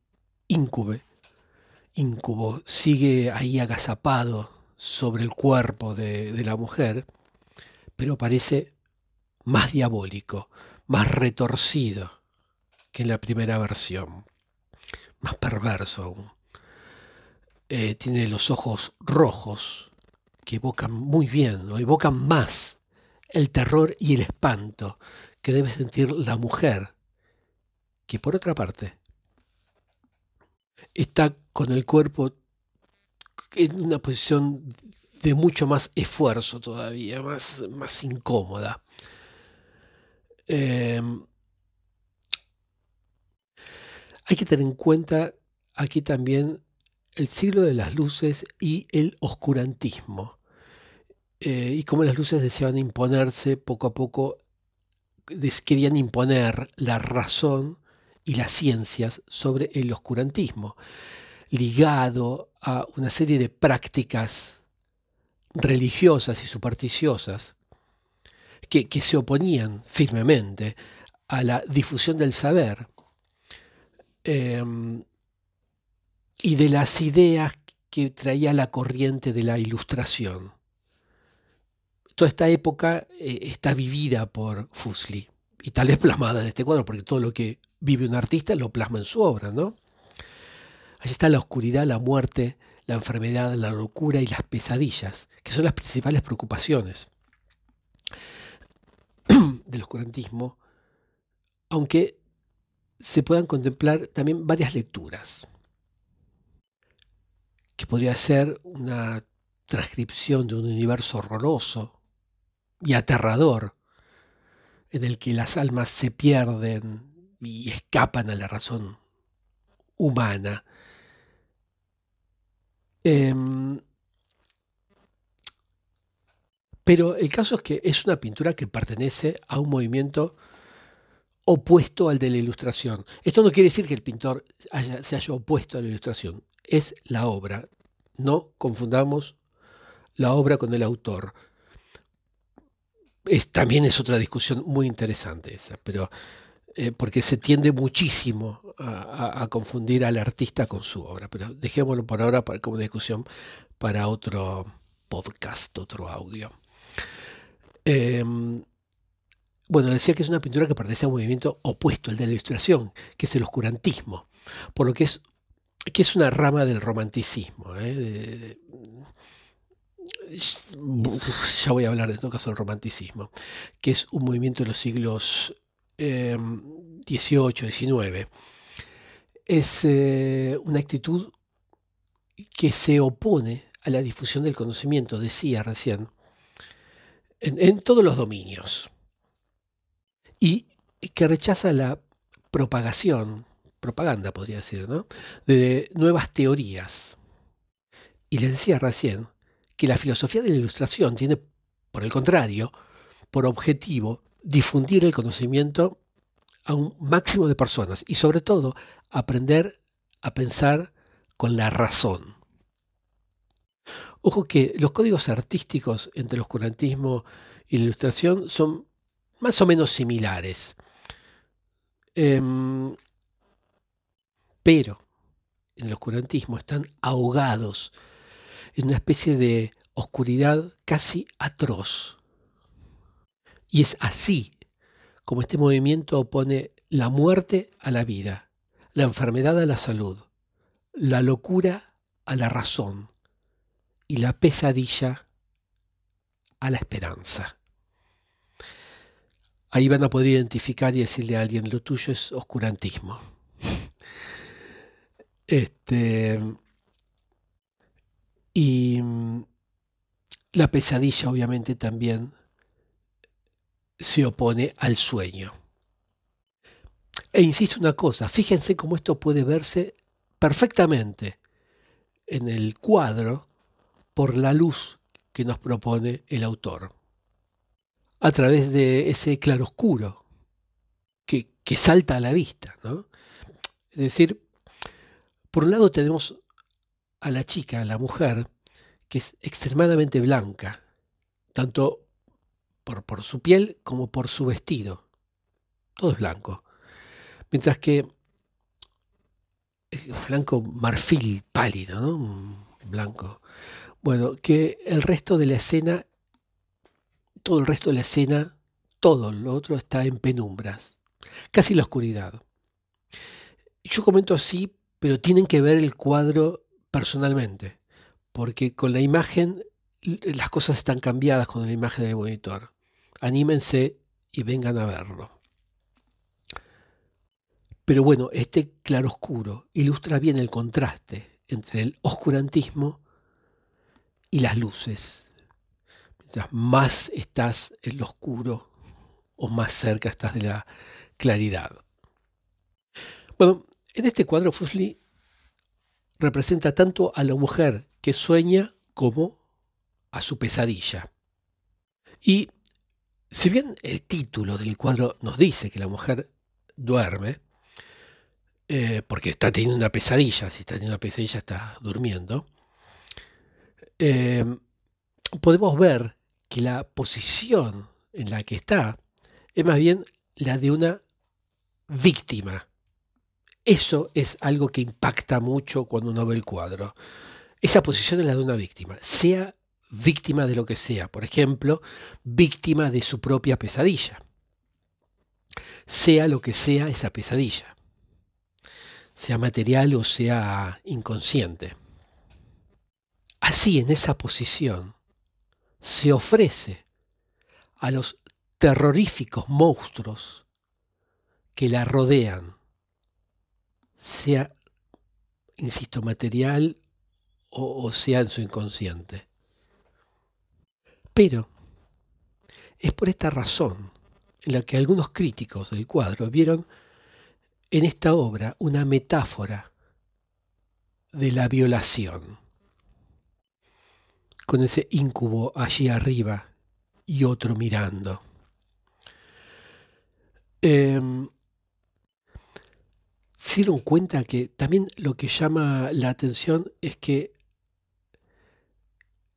íncube, íncubo, sigue ahí agazapado sobre el cuerpo de, de la mujer, pero parece más diabólico, más retorcido que en la primera versión más perverso aún. Eh, tiene los ojos rojos que evocan muy bien, o evocan más el terror y el espanto que debe sentir la mujer, que por otra parte está con el cuerpo en una posición de mucho más esfuerzo todavía, más, más incómoda. Eh, hay que tener en cuenta aquí también el siglo de las luces y el oscurantismo. Eh, y cómo las luces deseaban imponerse poco a poco, querían imponer la razón y las ciencias sobre el oscurantismo, ligado a una serie de prácticas religiosas y supersticiosas que, se oponían firmemente a la difusión del saber Em, y de las ideas que traía la corriente de la ilustración. Toda esta época eh, está vivida por Fusli y tal vez plasmada en este cuadro, porque todo lo que vive un artista lo plasma en su obra, ¿no? Allí está la oscuridad, la muerte, la enfermedad, la locura y las pesadillas, que son las principales preocupaciones [CLEARS THROAT] del oscurantismo, aunque se puedan contemplar también varias lecturas, que podría ser una transcripción de un universo horroroso y aterrador, en el que las almas se pierden y escapan a la razón humana. Em, pero el caso es que es una pintura que pertenece a un movimiento opuesto al de la ilustración. Esto no quiere decir que el pintor se haya opuesto a la ilustración, es la obra. No confundamos la obra con el autor. También es otra discusión muy interesante esa, pero eh, porque se tiende muchísimo a, confundir al artista con su obra. Pero dejémoslo por ahora para, como discusión para otro podcast, otro audio. Em, bueno, decía que es una pintura que pertenece a un movimiento opuesto al de la ilustración, que es el oscurantismo, por lo que es, que es una rama del romanticismo. ¿eh? Ya voy a hablar de todo caso del romanticismo, que es un movimiento de los siglos XVIII, em, XIX. Es eh, una actitud que se opone a la difusión del conocimiento, decía recién, en todos los dominios y que rechaza la propagación, propaganda podría decir, ¿no? de nuevas teorías. Y les decía recién que la filosofía de la ilustración tiene, por el contrario, por objetivo difundir el conocimiento a un máximo de personas y sobre todo aprender a pensar con la razón. Ojo que los códigos artísticos entre el oscurantismo y la ilustración son más o menos similares. Em, pero en el oscurantismo están ahogados en una especie de oscuridad casi atroz. Y es así como este movimiento opone la muerte a la vida, la enfermedad a la salud, la locura a la razón y la pesadilla a la esperanza. Ahí van a poder identificar y decirle a alguien, lo tuyo es oscurantismo. [LAUGHS] Este, y la pesadilla obviamente también se opone al sueño. E insisto una cosa, fíjense cómo esto puede verse perfectamente en el cuadro por la luz que nos propone el autor. a través de ese claroscuro que, que salta a la vista. ¿no? Es decir, por un lado tenemos a la chica, a la mujer, que es extremadamente blanca, tanto por, su piel como por su vestido. Todo es blanco. Mientras que es blanco marfil pálido, ¿no? Blanco. Bueno, que el resto de la escena, todo el resto de la escena, todo lo otro está en penumbras, casi la oscuridad. Yo comento así, pero tienen que ver el cuadro personalmente, porque con la imagen las cosas están cambiadas con la imagen del monitor. Anímense y vengan a verlo. Pero bueno, este claroscuro ilustra bien el contraste entre el oscurantismo y las luces. Mientras más estás en lo oscuro o más cerca estás de la claridad. Bueno, en este cuadro Fusli representa tanto a la mujer que sueña como a su pesadilla. Y si bien el título del cuadro nos dice que la mujer duerme, eh, porque está teniendo una pesadilla, si está teniendo una pesadilla está durmiendo, eh, podemos ver que la posición en la que está es más bien la de una víctima. Eso es algo que impacta mucho cuando uno ve el cuadro. Esa posición es la de una víctima, sea víctima de lo que sea, por ejemplo, víctima de su propia pesadilla, sea lo que sea esa pesadilla sea material o sea inconsciente. Así, en esa posición, se ofrece a los terroríficos monstruos que la rodean, sea, insisto, material o, sea en su inconsciente. Pero es por esta razón en la que algunos críticos del cuadro vieron en esta obra una metáfora de la violación, con ese íncubo allí arriba y otro mirando. Eh, dieron cuenta que también lo que llama la atención es que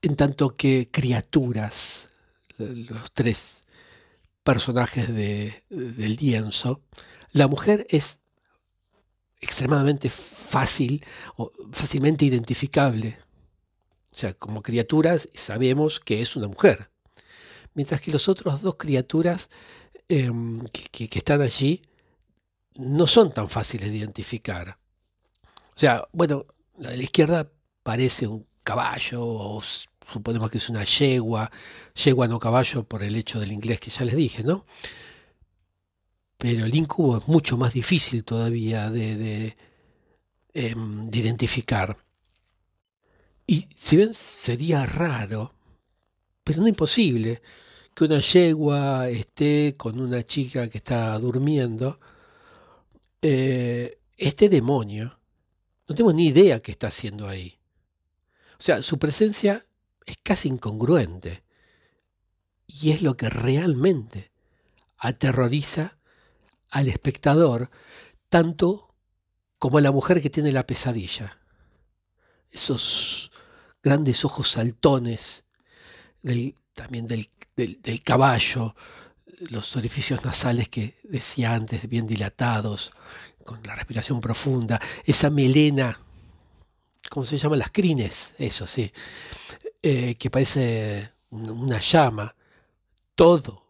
en tanto que criaturas, los tres personajes de, del lienzo, la mujer es extremadamente fácil o fácilmente identificable. O sea, como criaturas sabemos que es una mujer. Mientras que los otros dos criaturas em, que, están allí no son tan fáciles de identificar. O sea, bueno, la de izquierda parece un caballo o suponemos que es una yegua, yegua no caballo por el hecho del inglés que ya les dije, ¿no? pero el incubo es mucho más difícil todavía de, em, de, identificar. Y si bien sería raro, pero no imposible, que una yegua esté con una chica que está durmiendo, eh, este demonio, no tengo ni idea qué está haciendo ahí. O sea, su presencia es casi incongruente. Y es lo que realmente aterroriza al espectador tanto como a la mujer que tiene la pesadilla. Esos grandes ojos saltones, también del, del, caballo, los orificios nasales que decía antes, bien dilatados, con la respiración profunda, esa melena, ¿cómo se llama? Las crines, eso sí, eh, que parece una llama. Todo,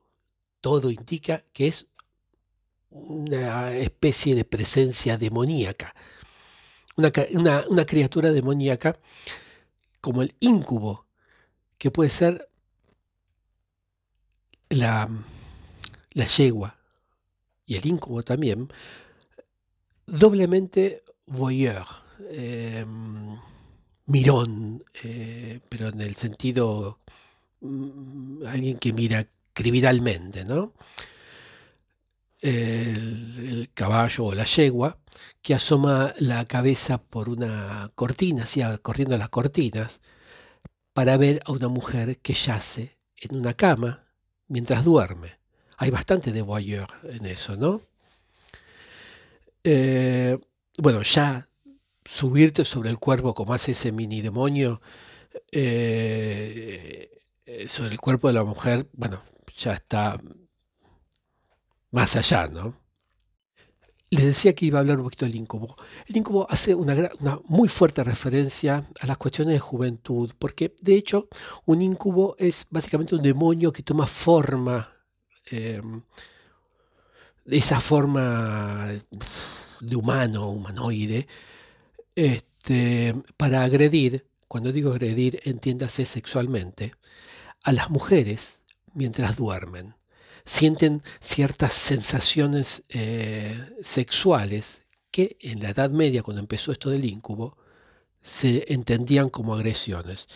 todo indica que es una especie de presencia demoníaca, una, una, criatura demoníaca como el incubo, que puede ser la, la yegua y el incubo también, doblemente voyeur, eh, mirón, eh, pero en el sentido mm, alguien que mira criminalmente, ¿no? el, caballo o la yegua que asoma la cabeza por una cortina, así corriendo las cortinas, para ver a una mujer que yace en una cama mientras duerme. Hay bastante de voyeur en eso, ¿no? Eh, bueno, ya subirte sobre el cuerpo como hace ese mini demonio eh, sobre el cuerpo de la mujer, bueno, ya está más allá, ¿no? Les decía que iba a hablar un poquito del incubo. El incubo hace una, muy fuerte referencia a las cuestiones de juventud, porque de hecho un incubo es básicamente un demonio que toma forma, em, esa forma de humano, humanoide, este, para agredir, cuando digo agredir, entiéndase sexualmente, a las mujeres mientras duermen sienten ciertas sensaciones eh, sexuales que en la Edad Media, cuando empezó esto del incubo, se entendían como agresiones.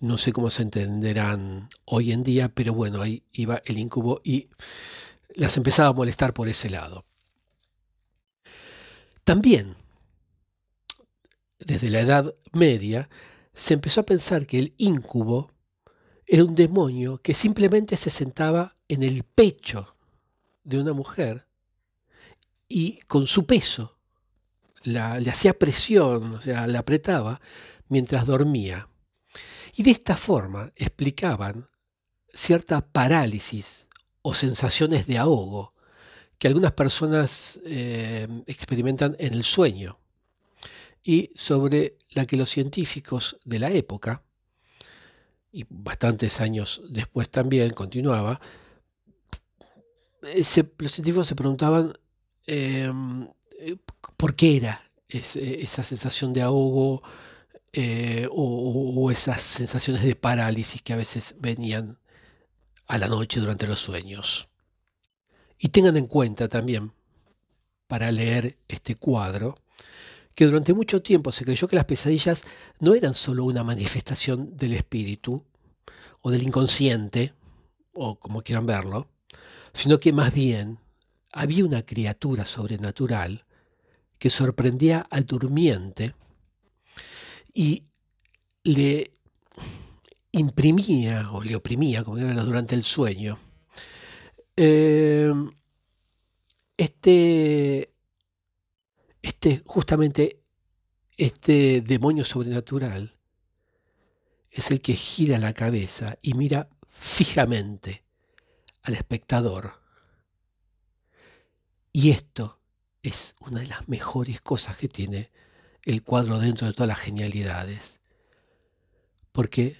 No sé cómo se entenderán hoy en día, pero bueno, ahí iba el incubo y las empezaba a molestar por ese lado. También, desde la Edad Media, se empezó a pensar que el incubo era un demonio que simplemente se sentaba en el pecho de una mujer y con su peso le hacía presión, o sea, la apretaba mientras dormía. Y de esta forma explicaban cierta parálisis o sensaciones de ahogo que algunas personas eh, experimentan en el sueño y sobre la que los científicos de la época y bastantes años después también continuaba, los científicos se preguntaban em, eh, por qué era esa sensación de ahogo eh, o, esas sensaciones de parálisis que a veces venían a la noche durante los sueños. Y tengan en cuenta también, para leer este cuadro, que durante mucho tiempo se creyó que las pesadillas no eran solo una manifestación del espíritu o del inconsciente, o como quieran verlo, sino que más bien había una criatura sobrenatural que sorprendía al durmiente y le imprimía o le oprimía, como era durante el sueño, eh, este este, justamente este demonio sobrenatural es el que gira la cabeza y mira fijamente al espectador. Y esto es una de las mejores cosas que tiene el cuadro dentro de todas las genialidades. Porque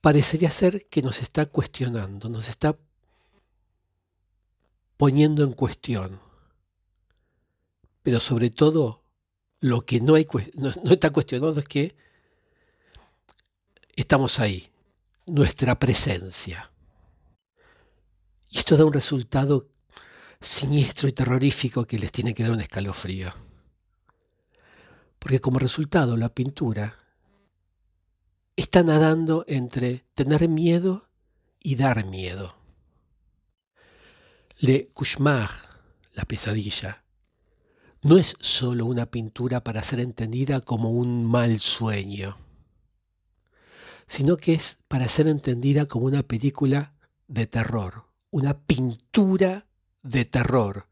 parecería ser que nos está cuestionando, nos está poniendo en cuestión pero sobre todo lo que no, hay, no, está cuestionado es que estamos ahí, nuestra presencia. Y esto da un resultado siniestro y terrorífico que les tiene que dar un escalofrío. Porque como resultado la pintura está nadando entre tener miedo y dar miedo. Le cauchemar, la pesadilla, no es solo una pintura para ser entendida como un mal sueño, sino que es para ser entendida como una película de terror, una pintura de terror,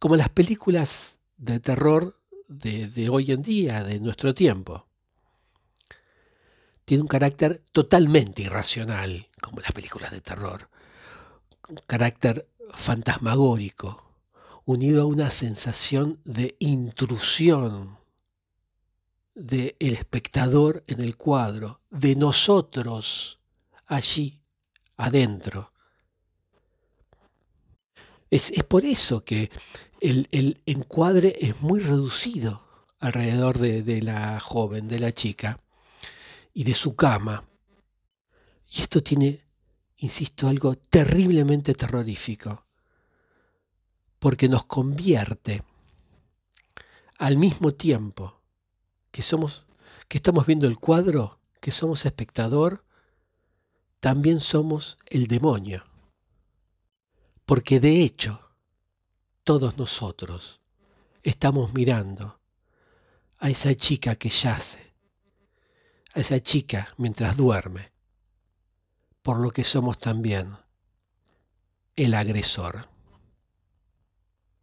como las películas de terror de, hoy en día, de nuestro tiempo. Tiene un carácter totalmente irracional, como las películas de terror, un carácter fantasmagórico, unido a una sensación de intrusión del espectador en el cuadro, de nosotros allí adentro. Es, por eso que el, encuadre es muy reducido alrededor de, de la joven, de la chica, y de su cama. Y esto tiene, insisto, algo terriblemente terrorífico porque nos convierte al mismo tiempo que somos que estamos viendo el cuadro, que somos espectador, también somos el demonio. Porque de hecho, todos nosotros estamos mirando a esa chica que yace, a esa chica mientras duerme. por lo que somos también el agresor.